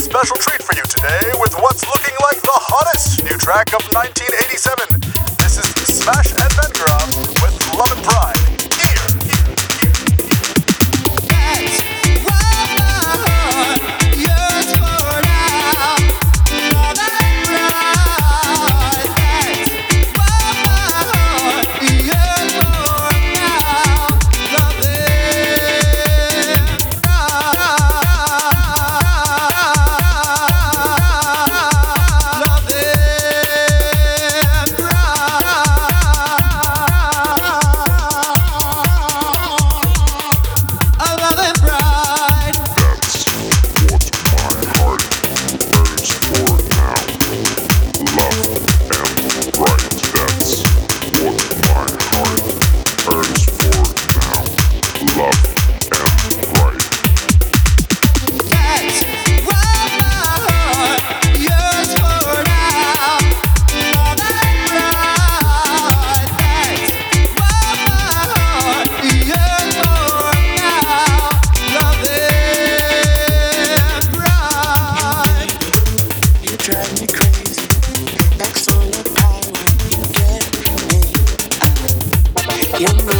special treat for you today with what's looking like the hottest new track of 1987. This is Smash and Vengerov Y ando